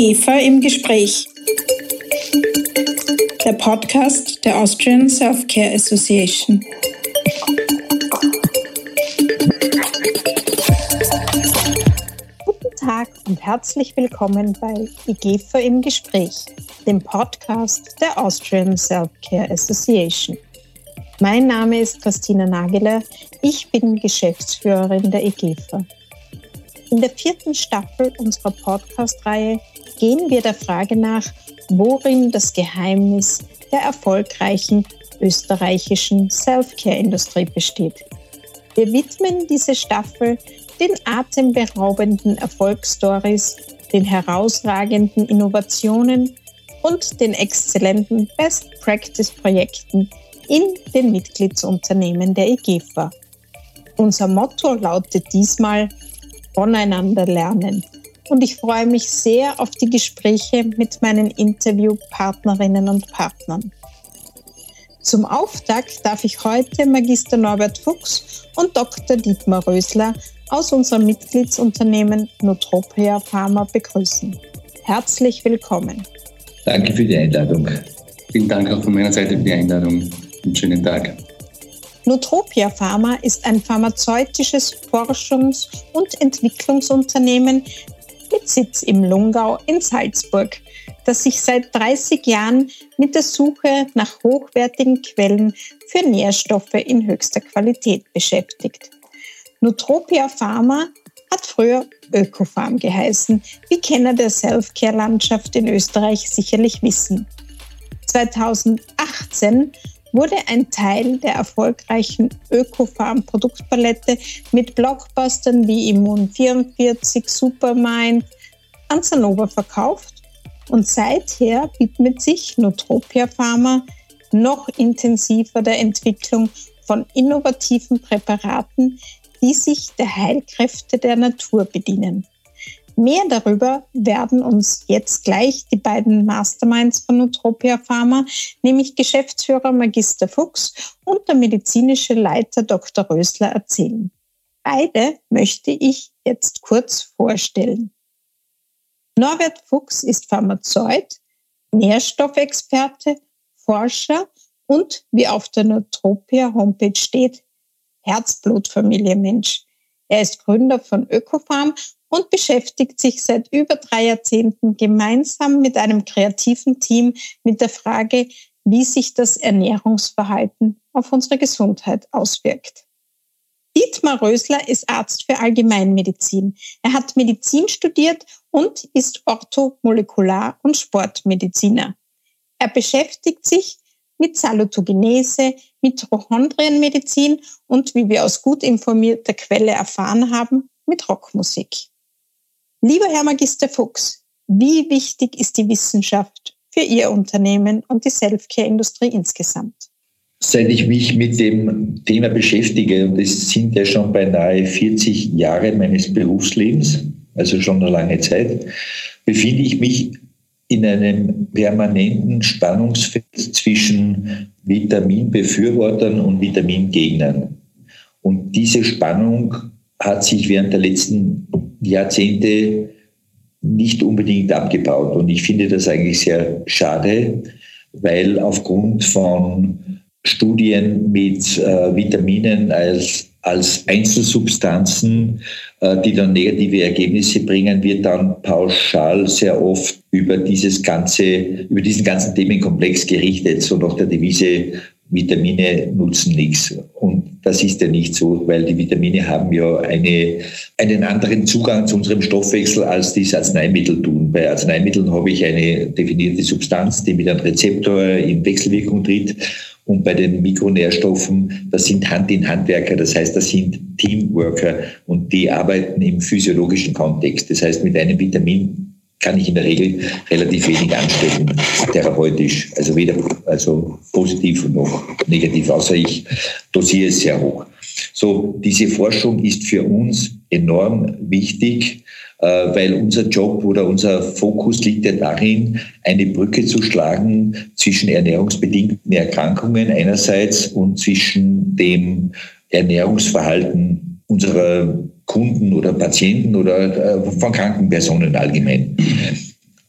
IGEFA im Gespräch. Der Podcast der Austrian Self-Care Association. Guten Tag und herzlich willkommen bei IGEFA im Gespräch, dem Podcast der Austrian Self-Care Association. Mein Name ist Christina Nageler. Ich bin Geschäftsführerin der IGEFA. In der vierten Staffel unserer Podcast-Reihe gehen wir der Frage nach, worin das Geheimnis der erfolgreichen österreichischen Self-Care-Industrie besteht. Wir widmen diese Staffel den atemberaubenden Erfolgsstories, den herausragenden Innovationen und den exzellenten Best-Practice-Projekten in den Mitgliedsunternehmen der EGFA. Unser Motto lautet diesmal voneinander lernen. Und ich freue mich sehr auf die Gespräche mit meinen Interviewpartnerinnen und Partnern. Zum Auftakt darf ich heute Magister Norbert Fuchs und Dr. Dietmar Rösler aus unserem Mitgliedsunternehmen Nutropia Pharma begrüßen. Herzlich willkommen. Danke für die Einladung. Vielen Dank auch von meiner Seite für die Einladung. Einen schönen Tag. Nutropia Pharma ist ein pharmazeutisches Forschungs- und Entwicklungsunternehmen mit Sitz im Lungau in Salzburg, das sich seit 30 Jahren mit der Suche nach hochwertigen Quellen für Nährstoffe in höchster Qualität beschäftigt. Nutropia Pharma hat früher Ökofarm geheißen, wie Kenner der Self-Care-Landschaft in Österreich sicherlich wissen. 2018 wurde ein Teil der erfolgreichen Ökofarm-Produktpalette mit Blockbustern wie Immun 44, Supermind an Sanova verkauft und seither widmet sich Nutropia Pharma noch intensiver der Entwicklung von innovativen Präparaten, die sich der Heilkräfte der Natur bedienen. Mehr darüber werden uns jetzt gleich die beiden Masterminds von Utopia Pharma, nämlich Geschäftsführer Magister Fuchs und der medizinische Leiter Dr. Rösler erzählen. Beide möchte ich jetzt kurz vorstellen. Norbert Fuchs ist Pharmazeut, Nährstoffexperte, Forscher und, wie auf der Notropia Homepage steht, Herzblutfamilie Mensch. Er ist Gründer von Ökofarm und beschäftigt sich seit über drei Jahrzehnten gemeinsam mit einem kreativen Team mit der Frage, wie sich das Ernährungsverhalten auf unsere Gesundheit auswirkt. Dietmar Rösler ist Arzt für Allgemeinmedizin. Er hat Medizin studiert und ist Orthomolekular- und Sportmediziner. Er beschäftigt sich mit Salutogenese, Mitochondrienmedizin und, wie wir aus gut informierter Quelle erfahren haben, mit Rockmusik. Lieber Herr Magister Fuchs, wie wichtig ist die Wissenschaft für Ihr Unternehmen und die Selfcare-Industrie insgesamt? Seit ich mich mit dem Thema beschäftige, und es sind ja schon beinahe 40 Jahre meines Berufslebens, also schon eine lange Zeit, befinde ich mich in einem permanenten Spannungsfeld zwischen Vitaminbefürwortern und Vitamingegnern. Und diese Spannung hat sich während der letzten Jahrzehnte nicht unbedingt abgebaut. Und ich finde das eigentlich sehr schade, weil aufgrund von Studien mit äh, Vitaminen als, als Einzelsubstanzen, äh, die dann negative Ergebnisse bringen, wird dann pauschal sehr oft über dieses ganze, über diesen ganzen Themenkomplex gerichtet, so nach der Devise, Vitamine nutzen nichts. Und das ist ja nicht so, weil die Vitamine haben ja eine, einen anderen Zugang zu unserem Stoffwechsel, als dies Arzneimittel tun. Bei Arzneimitteln habe ich eine definierte Substanz, die mit einem Rezeptor in Wechselwirkung tritt. Und bei den Mikronährstoffen, das sind Hand-in-Handwerker, das heißt, das sind Teamworker und die arbeiten im physiologischen Kontext. Das heißt, mit einem Vitamin kann ich in der Regel relativ wenig anstellen, therapeutisch. Also weder also positiv noch negativ, außer ich dosiere es sehr hoch. So, diese Forschung ist für uns enorm wichtig, äh, weil unser Job oder unser Fokus liegt ja darin, eine Brücke zu schlagen zwischen ernährungsbedingten Erkrankungen einerseits und zwischen dem Ernährungsverhalten unserer Kunden oder Patienten oder äh, von kranken Personen allgemein.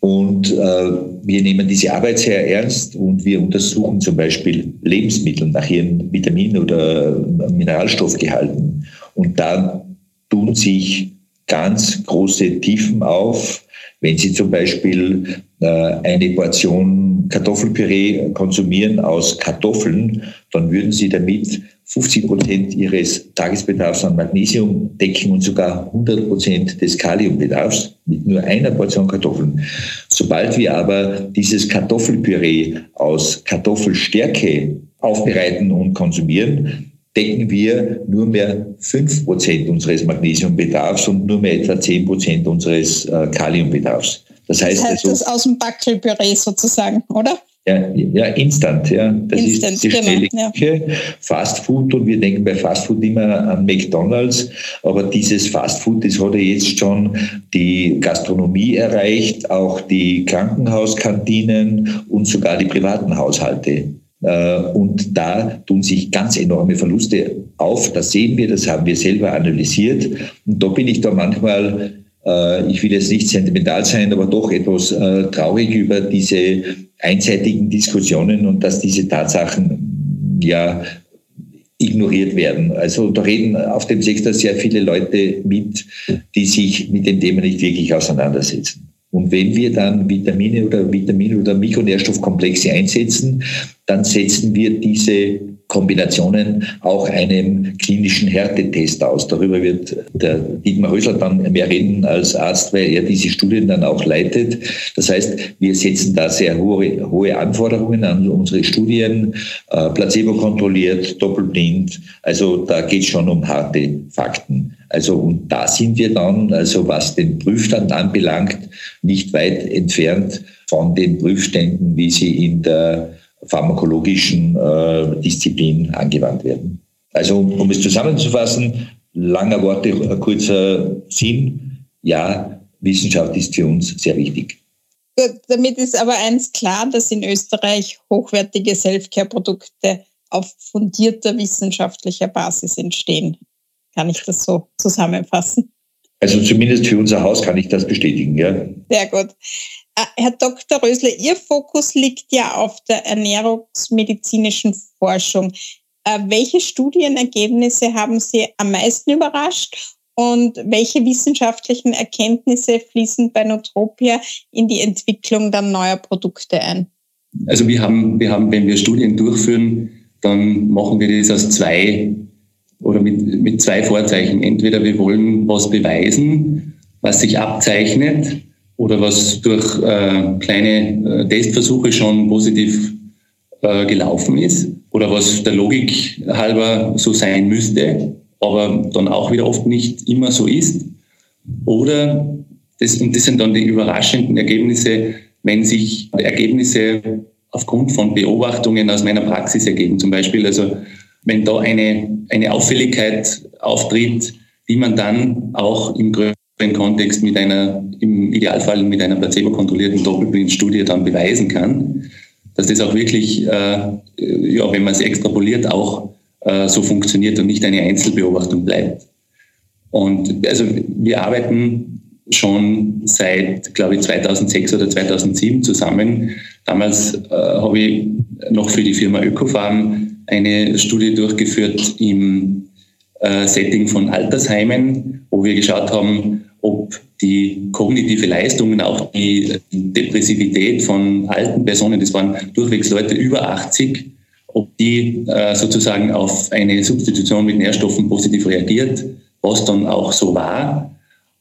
Und äh, wir nehmen diese Arbeit sehr ernst und wir untersuchen zum Beispiel Lebensmittel nach ihren Vitamin- oder Mineralstoffgehalten. Und da tun sich ganz große Tiefen auf. Wenn Sie zum Beispiel äh, eine Portion Kartoffelpüree konsumieren aus Kartoffeln, dann würden Sie damit 50 Prozent Ihres Tagesbedarfs an Magnesium decken und sogar 100 Prozent des Kaliumbedarfs mit nur einer Portion Kartoffeln. Sobald wir aber dieses Kartoffelpüree aus Kartoffelstärke aufbereiten und konsumieren, decken wir nur mehr 5% unseres Magnesiumbedarfs und nur mehr etwa 10% unseres äh, Kaliumbedarfs. Das heißt, das heißt also, das aus dem Backelpüree sozusagen, oder? Ja, ja, instant, ja. Das instant, ist die genau, schnelle genau, Küche. Ja. Fast Food und wir denken bei Fast Food immer an McDonalds, aber dieses Fast Food, das hat ja jetzt schon die Gastronomie erreicht, auch die Krankenhauskantinen und sogar die privaten Haushalte. Äh, und da tun sich ganz enorme Verluste auf. Das sehen wir, das haben wir selber analysiert. Und da bin ich da manchmal, ich will jetzt nicht sentimental sein, aber doch etwas äh, traurig über diese einseitigen Diskussionen und dass diese Tatsachen ja ignoriert werden. Also da reden auf dem Sektor sehr viele Leute mit, die sich mit dem Thema nicht wirklich auseinandersetzen. Und wenn wir dann Vitamine oder Vitamine oder Mikronährstoffkomplexe einsetzen, dann setzen wir diese Kombinationen auch einem klinischen Härtetest aus. Darüber wird der Dietmar Hösler dann mehr reden als Arzt, weil er diese Studien dann auch leitet. Das heißt, wir setzen da sehr hohe, hohe Anforderungen an unsere Studien, äh, placebo kontrolliert, doppelblind. Also da geht es schon um harte Fakten. Also und da sind wir dann, also was den Prüfstand anbelangt, nicht weit entfernt von den Prüfständen, wie sie in der pharmakologischen äh, Disziplin angewandt werden. Also um es zusammenzufassen, langer Worte, kurzer Sinn, ja, Wissenschaft ist für uns sehr wichtig. Gut, damit ist aber eins klar, dass in Österreich hochwertige Selfcare-Produkte auf fundierter wissenschaftlicher Basis entstehen. Kann ich das so zusammenfassen? Also zumindest für unser Haus kann ich das bestätigen, ja. Sehr gut. Äh, Herr Dr. Rösler, Ihr Fokus liegt ja auf der ernährungsmedizinischen Forschung. Äh, welche Studienergebnisse haben Sie am meisten überrascht und welche wissenschaftlichen Erkenntnisse fließen bei Notropia in die Entwicklung dann neuer Produkte ein? Also wir haben, wir haben, wenn wir Studien durchführen, dann machen wir das aus zwei oder mit, mit zwei Vorzeichen. Entweder wir wollen was beweisen, was sich abzeichnet oder was durch äh, kleine äh, Testversuche schon positiv äh, gelaufen ist oder was der Logik halber so sein müsste, aber dann auch wieder oft nicht immer so ist. Oder, das, und das sind dann die überraschenden Ergebnisse, wenn sich Ergebnisse aufgrund von Beobachtungen aus meiner Praxis ergeben. Zum Beispiel, also wenn da eine, eine Auffälligkeit auftritt, die man dann auch im größeren Kontext mit einer, Idealfall mit einer placebo-kontrollierten Doppelblindstudie dann beweisen kann, dass das auch wirklich, äh, ja, wenn man es extrapoliert, auch äh, so funktioniert und nicht eine Einzelbeobachtung bleibt. Und also wir arbeiten schon seit, glaube ich, 2006 oder 2007 zusammen. Damals äh, habe ich noch für die Firma Ökofarm eine Studie durchgeführt im äh, Setting von Altersheimen, wo wir geschaut haben, ob die kognitive Leistung und auch die Depressivität von alten Personen, das waren durchwegs Leute über 80, ob die äh, sozusagen auf eine Substitution mit Nährstoffen positiv reagiert, was dann auch so war.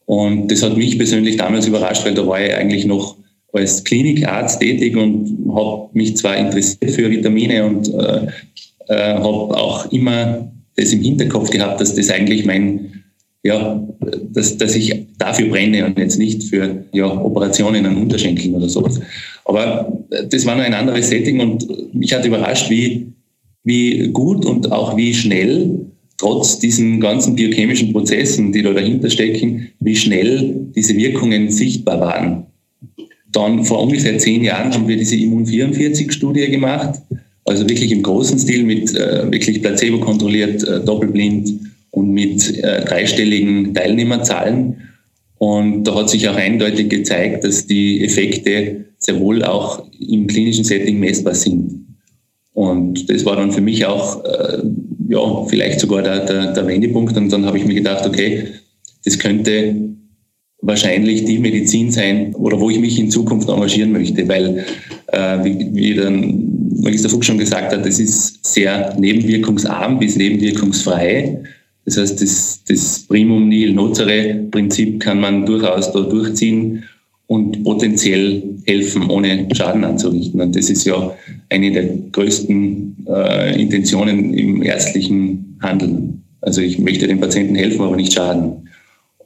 Und das hat mich persönlich damals überrascht, weil da war ich eigentlich noch als Klinikarzt tätig und habe mich zwar interessiert für Vitamine und äh, äh, habe auch immer das im Hinterkopf gehabt, dass das eigentlich mein, ja, dass, dass ich dafür brenne und jetzt nicht für ja, Operationen an Unterschenkeln oder sowas. Aber das war noch ein anderes Setting und mich hat überrascht, wie, wie gut und auch wie schnell trotz diesen ganzen biochemischen Prozessen, die da dahinter stecken, wie schnell diese Wirkungen sichtbar waren. Dann vor ungefähr zehn Jahren haben wir diese Immun-44-Studie gemacht, also wirklich im großen Stil mit äh, wirklich placebo kontrolliert, äh, doppelblind und mit äh, dreistelligen Teilnehmerzahlen. Und da hat sich auch eindeutig gezeigt, dass die Effekte sehr wohl auch im klinischen Setting messbar sind. Und das war dann für mich auch, äh, ja, vielleicht sogar der, der, der Wendepunkt. Und dann habe ich mir gedacht, okay, das könnte wahrscheinlich die Medizin sein oder wo ich mich in Zukunft engagieren möchte, weil, äh, wie, wie dann Magister Fuchs schon gesagt hat, das ist sehr nebenwirkungsarm bis nebenwirkungsfrei. Das heißt, das, das Primum nihil nocere Prinzip kann man durchaus da durchziehen und potenziell helfen, ohne Schaden anzurichten. Und das ist ja eine der größten äh, Intentionen im ärztlichen Handeln. Also ich möchte den Patienten helfen, aber nicht schaden.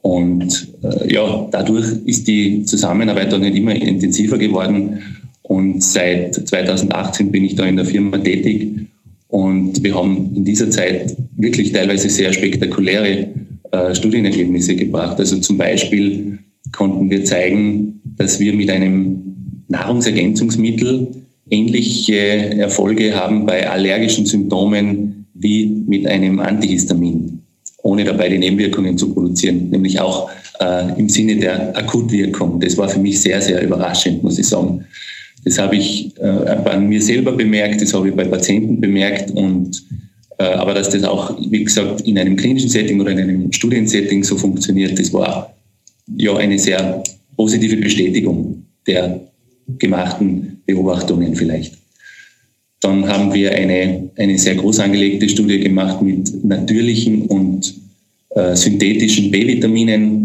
Und äh, ja, dadurch ist die Zusammenarbeit auch nicht immer intensiver geworden. Und seit 2018 bin ich da in der Firma tätig. Und wir haben in dieser Zeit wirklich teilweise sehr spektakuläre äh, Studienergebnisse gebracht. Also zum Beispiel konnten wir zeigen, dass wir mit einem Nahrungsergänzungsmittel ähnliche Erfolge haben bei allergischen Symptomen wie mit einem Antihistamin ohne dabei die Nebenwirkungen zu produzieren, nämlich auch äh, im Sinne der Akutwirkung. Das war für mich sehr, sehr überraschend, muss ich sagen. Das habe ich äh, bei mir selber bemerkt, das habe ich bei Patienten bemerkt und äh, aber dass das auch, wie gesagt, in einem klinischen Setting oder in einem Studiensetting so funktioniert, das war ja eine sehr positive Bestätigung der gemachten Beobachtungen vielleicht. Dann haben wir eine, eine sehr groß angelegte Studie gemacht mit natürlichen und äh, synthetischen B-Vitaminen,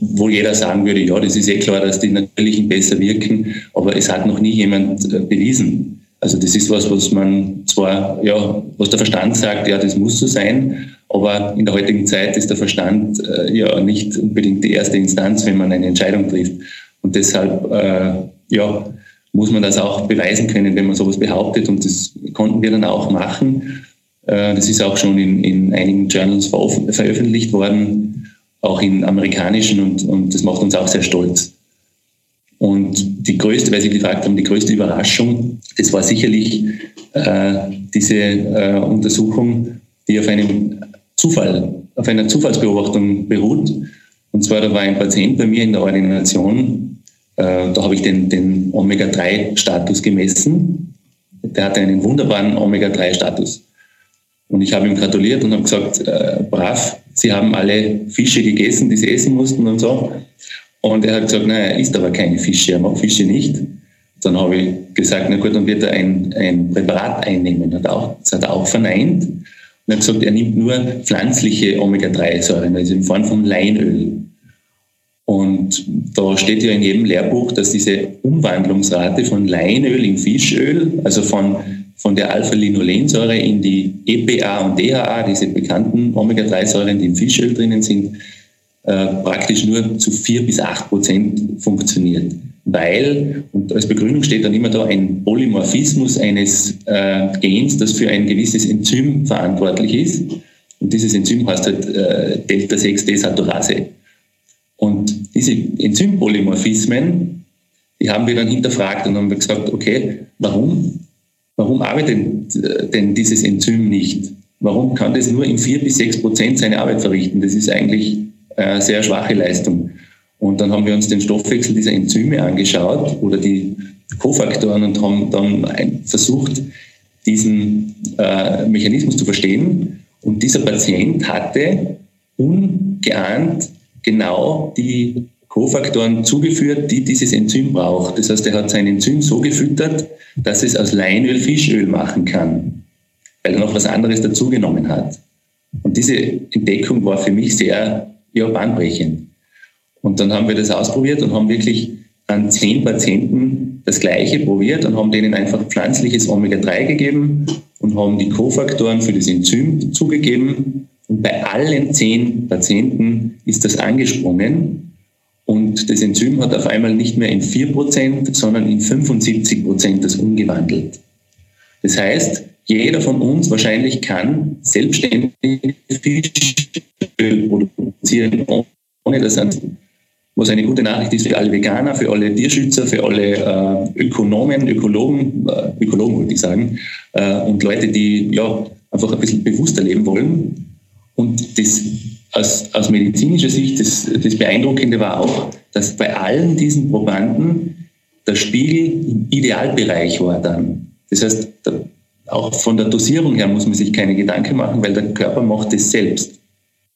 wo jeder sagen würde, ja, das ist eh klar, dass die natürlichen besser wirken, aber es hat noch nie jemand äh, bewiesen. Also das ist was, was man zwar, ja, was der Verstand sagt, ja, das muss so sein, aber in der heutigen Zeit ist der Verstand äh, ja nicht unbedingt die erste Instanz, wenn man eine Entscheidung trifft. Und deshalb, äh, ja, muss man das auch beweisen können, wenn man sowas behauptet. Und das konnten wir dann auch machen. Äh, das ist auch schon in, in einigen Journals veröffentlicht worden, auch in amerikanischen, und, und das macht uns auch sehr stolz. Und die größte, weil Sie gefragt haben, die größte Überraschung, das war sicherlich äh, diese äh, Untersuchung, die auf einem Zufall, auf einer Zufallsbeobachtung beruht. Und zwar, da war ein Patient bei mir in der Ordination, äh, da habe ich den, den Omega-3-Status gemessen. Der hatte einen wunderbaren Omega-3-Status. Und ich habe ihm gratuliert und habe gesagt, äh, brav, Sie haben alle Fische gegessen, die Sie essen mussten und so. Und er hat gesagt, nein, er isst aber keine Fische, er mag Fische nicht. Dann habe ich gesagt, na gut, dann wird er ein, ein Präparat einnehmen. Hat auch, das hat er auch verneint. Und er hat gesagt, er nimmt nur pflanzliche Omega-3-Säuren, also in Form von Leinöl. Und da steht ja in jedem Lehrbuch, dass diese Umwandlungsrate von Leinöl in Fischöl, also von, von der Alpha-Linolensäure in die EPA und DHA, diese bekannten Omega-3-Säuren, die im Fischöl drinnen sind, äh, praktisch nur zu vier bis acht Prozent funktioniert. Weil, und als Begründung steht dann immer da ein Polymorphismus eines äh, Gens, das für ein gewisses Enzym verantwortlich ist. Und dieses Enzym heißt halt äh, Delta-6-Desaturase. Und diese Enzympolymorphismen, die haben wir dann hinterfragt und haben gesagt, okay, warum, warum arbeitet denn dieses Enzym nicht? Warum kann das nur in vier bis sechs Prozent seine Arbeit verrichten? Das ist eigentlich eine sehr schwache Leistung. Und dann haben wir uns den Stoffwechsel dieser Enzyme angeschaut oder die Kofaktoren und haben dann versucht, diesen äh, Mechanismus zu verstehen. Und dieser Patient hatte ungeahnt genau die Kofaktoren zugeführt, die dieses Enzym braucht. Das heißt, er hat sein Enzym so gefüttert, dass es aus Leinöl Fischöl machen kann, weil er noch was anderes dazugenommen hat. Und diese Entdeckung war für mich sehr ja, bahnbrechend. Und dann haben wir das ausprobiert und haben wirklich an zehn Patienten das Gleiche probiert und haben denen einfach pflanzliches Omega-3 gegeben und haben die Kofaktoren für das Enzym zugegeben und bei allen zehn Patienten ist das angesprungen und das Enzym hat auf einmal nicht mehr in 4%, sondern in 75% das umgewandelt. Das heißt, jeder von uns wahrscheinlich kann selbstständig Fischöl produzieren, ohne dass ein was eine gute Nachricht ist für alle Veganer, für alle Tierschützer, für alle äh, Ökonomen, Ökologen, äh, Ökologen wollte ich sagen, äh, und Leute, die ja einfach ein bisschen bewusster leben wollen. Und das aus, aus medizinischer Sicht, das, das Beeindruckende war auch, dass bei allen diesen Probanden der Spiegel im Idealbereich war dann. Das heißt, auch von der Dosierung her muss man sich keine Gedanken machen, weil der Körper macht es selbst.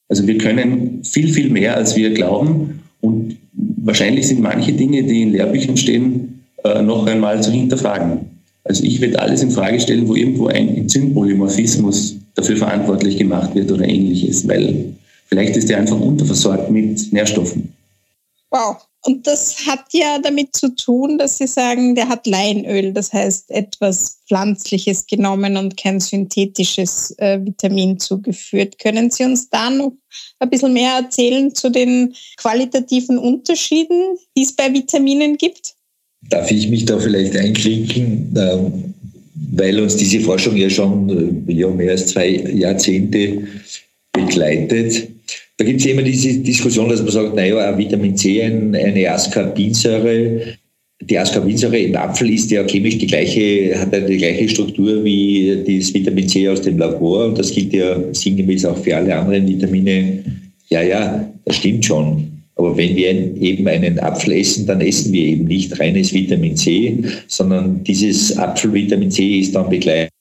Also wir können viel, viel mehr, als wir glauben. Und wahrscheinlich sind manche Dinge, die in Lehrbüchern stehen, äh, noch einmal zu hinterfragen. Also ich werde alles in Frage stellen, wo irgendwo ein Enzympolymorphismus dafür verantwortlich gemacht wird oder ähnliches, weil vielleicht ist der einfach unterversorgt mit Nährstoffen. Wow. Und das hat ja damit zu tun, dass Sie sagen, der hat Leinöl, das heißt etwas Pflanzliches genommen und kein synthetisches äh, Vitamin zugeführt. Können Sie uns da noch ein bisschen mehr erzählen zu den qualitativen Unterschieden, die es bei Vitaminen gibt? Darf ich mich da vielleicht einklinken, ähm, weil uns diese Forschung ja schon äh, ja, mehr als zwei Jahrzehnte begleitet. Da gibt es immer diese Diskussion, dass man sagt, naja, Vitamin C, eine Ascorbinsäure, die Ascorbinsäure im Apfel ist ja chemisch die gleiche, hat ja die gleiche Struktur wie das Vitamin C aus dem Labor und das gilt ja sinngemäß auch für alle anderen Vitamine. Ja, ja, das stimmt schon. Aber wenn wir eben einen Apfel essen, dann essen wir eben nicht reines Vitamin C, sondern dieses Apfelvitamin C ist dann begleitet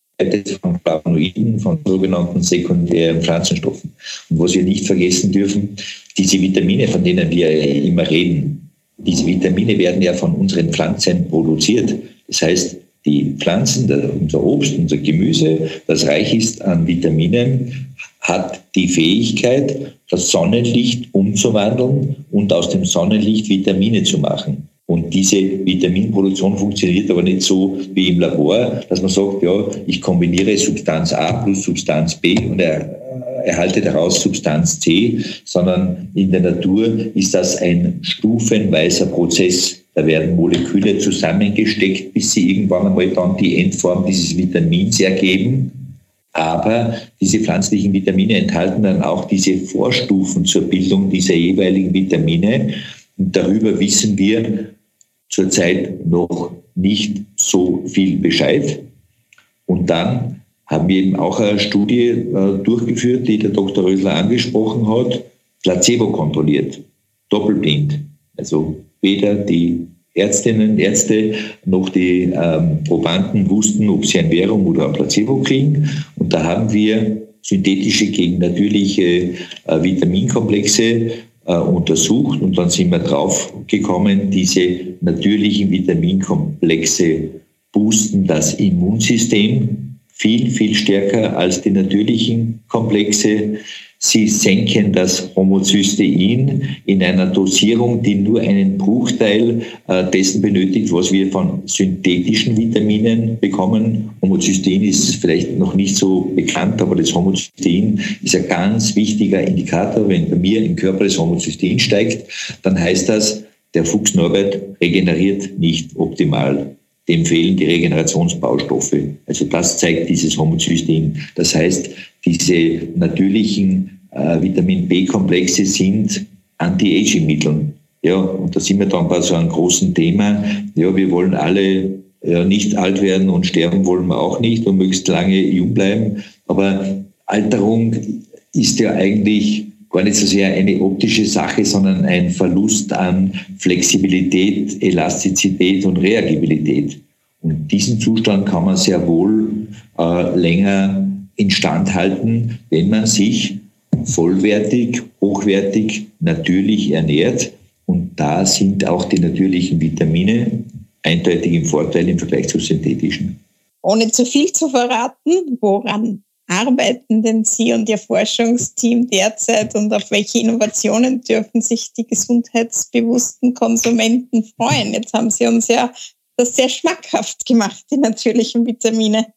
von Flavonoiden, von sogenannten sekundären Pflanzenstoffen. Und was wir nicht vergessen dürfen, diese Vitamine, von denen wir immer reden, diese Vitamine werden ja von unseren Pflanzen produziert. Das heißt, die Pflanzen, unser Obst, unser Gemüse, das reich ist an Vitaminen, hat die Fähigkeit, das Sonnenlicht umzuwandeln und aus dem Sonnenlicht Vitamine zu machen. Und diese Vitaminproduktion funktioniert aber nicht so wie im Labor, dass man sagt, ja, ich kombiniere Substanz A plus Substanz B und er, erhalte daraus Substanz C, sondern in der Natur ist das ein stufenweiser Prozess. Da werden Moleküle zusammengesteckt, bis sie irgendwann einmal dann die Endform dieses Vitamins ergeben. Aber diese pflanzlichen Vitamine enthalten dann auch diese Vorstufen zur Bildung dieser jeweiligen Vitamine. Darüber wissen wir zurzeit noch nicht so viel Bescheid. Und dann haben wir eben auch eine Studie äh, durchgeführt, die der Dr. Rösler angesprochen hat, placebo kontrolliert, doppelblind. Also weder die Ärztinnen, Ärzte noch die ähm, Probanden wussten, ob sie ein Verum oder ein Placebo kriegen. Und da haben wir synthetische gegen natürliche äh, Vitaminkomplexe äh, untersucht und dann sind wir drauf gekommen, diese natürlichen Vitaminkomplexe boosten das Immunsystem viel, viel stärker als die natürlichen Komplexe. Sie senken das Homozystein in einer Dosierung, die nur einen Bruchteil äh, dessen benötigt, was wir von synthetischen Vitaminen bekommen. Homozystein ist vielleicht noch nicht so bekannt, aber das Homozystein ist ein ganz wichtiger Indikator. Wenn bei mir im Körper das Homozystein steigt, dann heißt das, der Fuchs Norbert regeneriert nicht optimal dem fehlen die Regenerationsbaustoffe. Also das zeigt dieses Homozystein. Das heißt, diese natürlichen äh, Vitamin B-Komplexe sind Anti-Aging-Mittel. Ja, und da sind wir dann bei so einem großen Thema. Ja, wir wollen alle ja, nicht alt werden und sterben wollen wir auch nicht und möglichst lange jung bleiben. Aber Alterung ist ja eigentlich gar nicht so sehr eine optische Sache, sondern ein Verlust an Flexibilität, Elastizität und Reagibilität. Und diesen Zustand kann man sehr wohl äh, länger instand halten, wenn man sich vollwertig, hochwertig, natürlich ernährt. Und da sind auch die natürlichen Vitamine eindeutig im Vorteil im Vergleich zu synthetischen. Ohne zu viel zu verraten, woran arbeiten denn Sie und Ihr Forschungsteam derzeit und auf welche Innovationen dürfen sich die gesundheitsbewussten Konsumenten freuen? Jetzt haben Sie uns ja das sehr schmackhaft gemacht, die natürlichen Vitamine.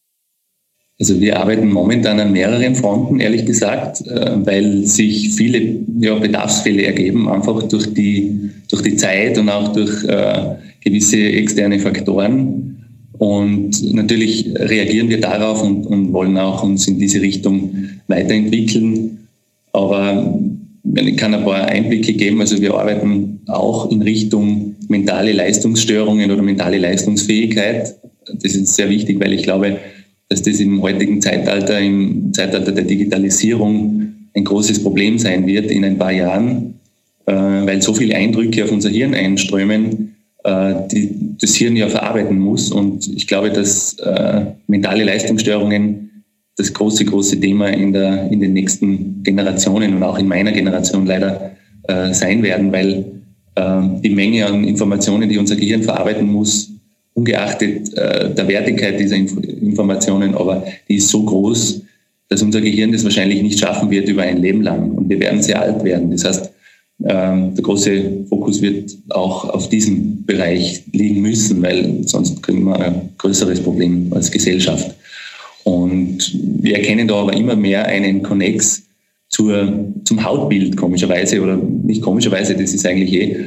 Also wir arbeiten momentan an mehreren Fronten, ehrlich gesagt, äh, weil sich viele ja, Bedarfsfälle ergeben, einfach durch die, durch die Zeit und auch durch äh, gewisse externe Faktoren. Und natürlich reagieren wir darauf und, und wollen auch uns in diese Richtung weiterentwickeln. Aber ich kann ein paar Einblicke geben. Also wir arbeiten auch in Richtung mentale Leistungsstörungen oder mentale Leistungsfähigkeit. Das ist sehr wichtig, weil ich glaube, dass das im heutigen Zeitalter, im Zeitalter der Digitalisierung ein großes Problem sein wird in ein paar Jahren, äh, weil so viele Eindrücke auf unser Hirn einströmen, äh, die das Hirn ja verarbeiten muss. Und ich glaube, dass äh, mentale Leistungsstörungen das große, große Thema in, der, in den nächsten Generationen und auch in meiner Generation leider sein werden, weil die Menge an Informationen, die unser Gehirn verarbeiten muss, ungeachtet äh, der Wertigkeit dieser Inf Informationen, aber die ist so groß, dass unser Gehirn das wahrscheinlich nicht schaffen wird über ein Leben lang. Und wir werden sehr alt werden. Das heißt, ähm, der große Fokus wird auch auf diesem Bereich liegen müssen, weil sonst kriegen wir ein größeres Problem als Gesellschaft. Und wir erkennen da aber immer mehr einen Connex zur, zum Hautbild, komischerweise, oder nicht komischerweise, das ist eigentlich eh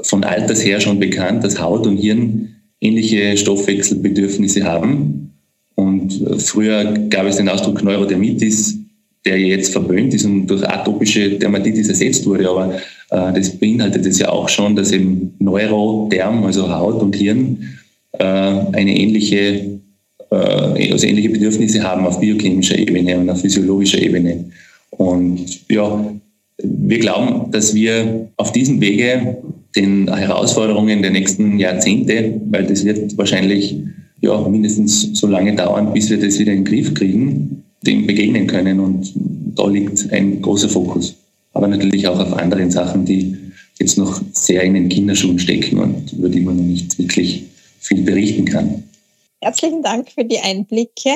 von Alters her schon bekannt, dass Haut und Hirn ähnliche Stoffwechselbedürfnisse haben. Und früher gab es den Ausdruck Neurodermitis, der jetzt verböhnt ist und durch atopische Dermatitis ersetzt wurde. Aber äh, das beinhaltet es ja auch schon, dass eben Neuroderm, also Haut und Hirn, äh, eine ähnliche äh, also ähnliche Bedürfnisse haben auf biochemischer Ebene und auf physiologischer Ebene. Und ja, wir glauben, dass wir auf diesem Wege den Herausforderungen der nächsten Jahrzehnte, weil das wird wahrscheinlich ja, mindestens so lange dauern, bis wir das wieder in den Griff kriegen, dem begegnen können. Und da liegt ein großer Fokus. Aber natürlich auch auf anderen Sachen, die jetzt noch sehr in den Kinderschuhen stecken und über die man noch nicht wirklich viel berichten kann. Herzlichen Dank für die Einblicke.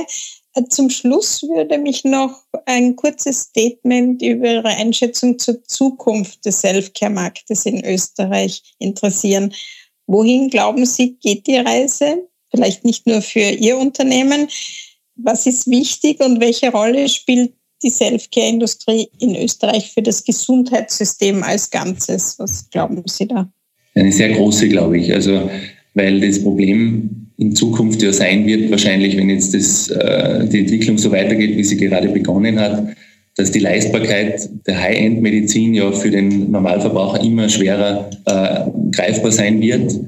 Äh, zum Schluss würde mich noch ein kurzes Statement über Ihre Einschätzung zur Zukunft des Selfcare-Marktes in Österreich interessieren. Wohin glauben Sie, geht die Reise? Vielleicht nicht nur für Ihr Unternehmen. Was ist wichtig und welche Rolle spielt die Selfcare-Industrie in Österreich für das Gesundheitssystem als Ganzes? Was glauben Sie da? Eine sehr große, glaube ich. Also, weil das Problem in Zukunft ja sein wird, wahrscheinlich, wenn jetzt das, äh, die Entwicklung so weitergeht, wie sie gerade begonnen hat, dass die Leistbarkeit der High-End-Medizin ja für den Normalverbraucher immer schwerer äh, greifbar sein wird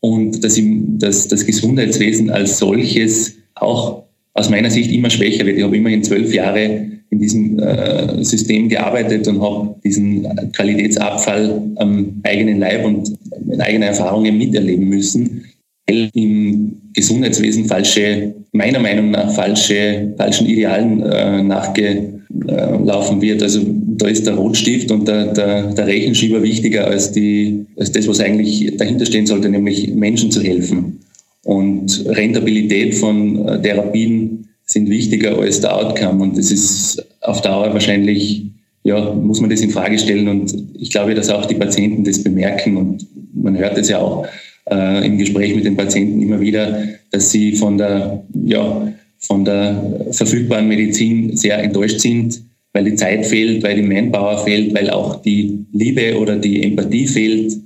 und dass, ihm, dass das Gesundheitswesen als solches auch aus meiner Sicht immer schwächer wird. Ich habe immerhin zwölf Jahre in diesem äh, System gearbeitet und habe diesen Qualitätsabfall am eigenen Leib und in eigenen Erfahrungen miterleben müssen im Gesundheitswesen falsche, meiner Meinung nach falsche, falschen Idealen äh, nachgelaufen wird. Also da ist der Rotstift und der, der, der Rechenschieber wichtiger als, die, als das, was eigentlich dahinter stehen sollte, nämlich Menschen zu helfen. Und Rentabilität von äh, Therapien sind wichtiger als der Outcome. Und das ist auf Dauer wahrscheinlich, ja, muss man das in Frage stellen. Und ich glaube, dass auch die Patienten das bemerken. Und man hört es ja auch äh, im Gespräch mit den Patienten immer wieder, dass sie von der, ja, von der verfügbaren Medizin sehr enttäuscht sind, weil die Zeit fehlt, weil die Manpower fehlt, weil auch die Liebe oder die Empathie fehlt.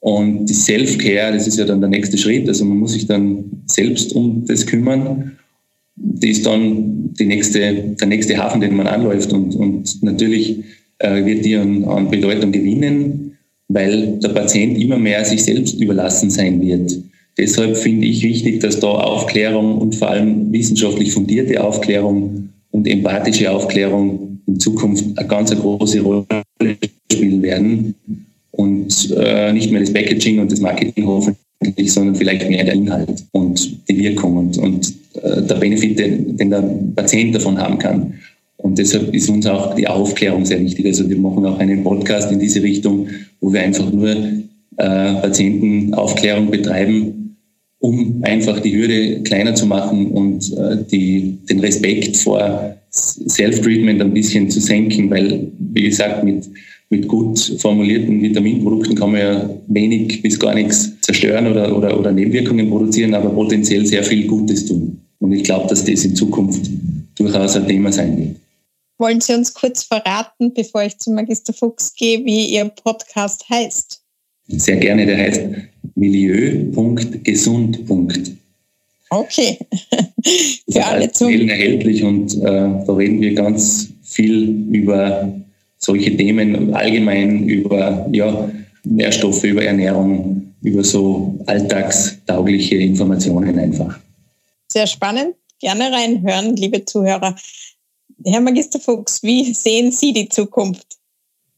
Und die Self-Care, das ist ja dann der nächste Schritt. Also man muss sich dann selbst um das kümmern. Die ist dann die nächste, der nächste Hafen, den man anläuft. Und, und natürlich äh, wird die an, an Bedeutung gewinnen weil der Patient immer mehr sich selbst überlassen sein wird. Deshalb finde ich wichtig, dass da Aufklärung und vor allem wissenschaftlich fundierte Aufklärung und empathische Aufklärung in Zukunft eine ganz große Rolle spielen werden und äh, nicht mehr das Packaging und das Marketing hoffentlich, sondern vielleicht mehr der Inhalt und die Wirkung und, und äh, der Benefit, den, den der Patient davon haben kann. Und deshalb ist uns auch die Aufklärung sehr wichtig. Also wir machen auch einen Podcast in diese Richtung, wo wir einfach nur äh, Patientenaufklärung betreiben, um einfach die Hürde kleiner zu machen und äh, die, den Respekt vor Self-Treatment ein bisschen zu senken, weil, wie gesagt, mit, mit gut formulierten Vitaminprodukten kann man ja wenig bis gar nichts zerstören oder, oder, oder Nebenwirkungen produzieren, aber potenziell sehr viel Gutes tun. Und ich glaube, dass das in Zukunft durchaus ein Thema sein wird. Wollen Sie uns kurz verraten, bevor ich zu Magister Fuchs gehe, wie Ihr Podcast heißt? Sehr gerne, der heißt milieu.gesund. Okay. Für alle zum erhältlich und äh, da reden wir ganz viel über solche Themen, allgemein über ja, Nährstoffe, über Ernährung, über so alltagstaugliche Informationen einfach. Sehr spannend. Gerne reinhören, liebe Zuhörer. Herr Magister Fuchs, wie sehen Sie die Zukunft?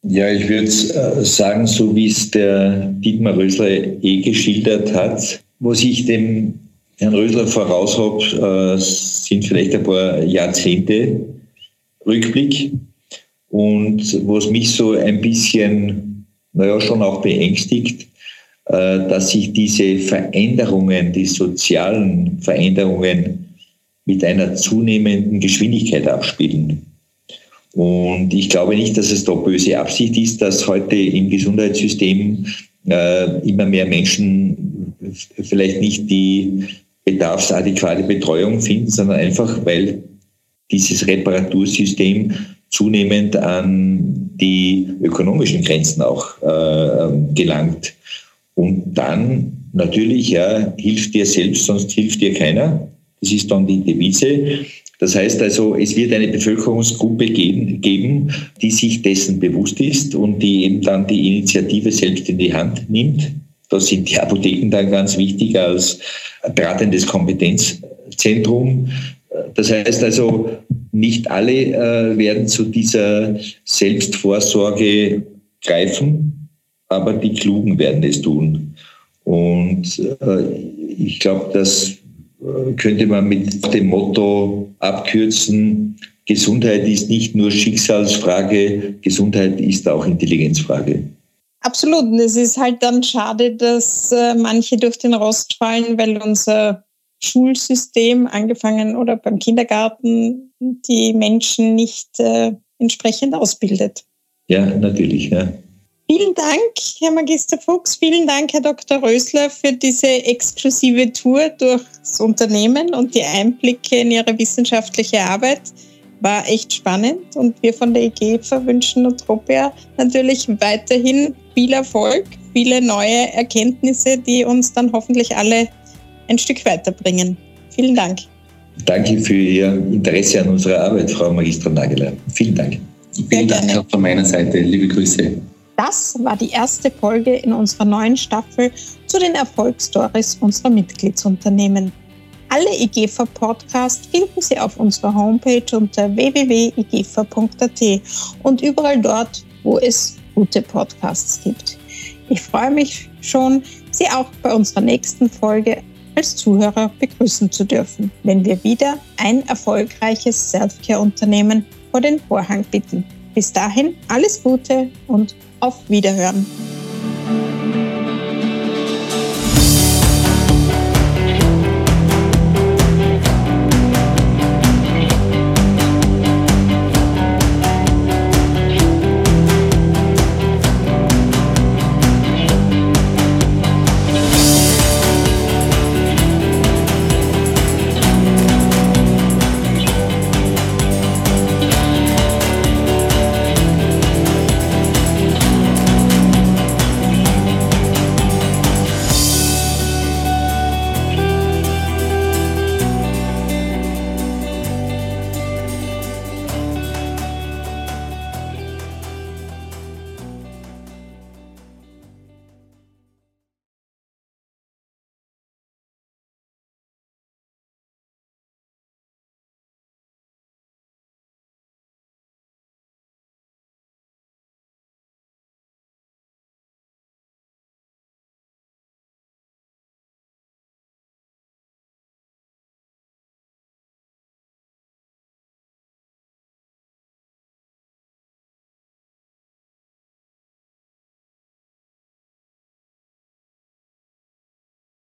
Ja, ich würde äh, sagen, so wie es der Dietmar Rösler eh geschildert hat, was ich dem Herrn Rösler voraus habe, äh, sind vielleicht ein paar Jahrzehnte Rückblick. Und was mich so ein bisschen, naja, schon auch beängstigt, äh, dass sich diese Veränderungen, die sozialen Veränderungen mit einer zunehmenden Geschwindigkeit abspielen. Und ich glaube nicht, dass es da böse Absicht ist, dass heute im Gesundheitssystem äh, immer mehr Menschen vielleicht nicht die bedarfsadäquate Betreuung finden, sondern einfach, weil dieses Reparatursystem zunehmend an die ökonomischen Grenzen auch äh, gelangt. Und dann natürlich, ja, hilft dir selbst, sonst hilft dir keiner. Das ist dann die Devise. Das heißt also, es wird eine Bevölkerungsgruppe geben, geben, die sich dessen bewusst ist und die eben dann die Initiative selbst in die Hand nimmt. Da sind die Apotheken dann ganz wichtig als beratendes Kompetenzzentrum. Das heißt also, nicht alle äh, werden zu dieser Selbstvorsorge greifen, aber die Klugen werden es tun. Und äh, ich glaube, das äh, könnte man mit dem Motto abkürzen, Gesundheit ist nicht nur Schicksalsfrage, Gesundheit ist auch Intelligenzfrage. Absolut. Und es ist halt dann schade, dass äh, manche durch den Rost fallen, weil unser Schulsystem angefangen oder beim Kindergarten die Menschen nicht äh, entsprechend ausbildet. Ja, natürlich. Ja. Vielen Dank, Herr Magister Fuchs. Vielen Dank, Herr Dr. Rösler, für diese exklusive Tour durchs Unternehmen und die Einblicke in Ihre wissenschaftliche Arbeit. War echt spannend und wir von der EGFA wünschen Utopia natürlich weiterhin viel Erfolg, viele neue Erkenntnisse, die uns dann hoffentlich alle ein Stück weiterbringen. Vielen Dank. Danke für Ihr Interesse an unserer Arbeit, Frau Magistra Nageler. Vielen Dank. Vielen Dank auch von meiner Seite. Liebe Grüße. Das war die erste Folge in unserer neuen Staffel zu den Erfolgsstories unserer Mitgliedsunternehmen. Alle IGFA-Podcasts finden Sie auf unserer Homepage unter www.igfa.at und überall dort, wo es gute Podcasts gibt. Ich freue mich schon, Sie auch bei unserer nächsten Folge als Zuhörer begrüßen zu dürfen, wenn wir wieder ein erfolgreiches Selfcare-Unternehmen vor den Vorhang bitten. Bis dahin alles Gute und auf Wiederhören.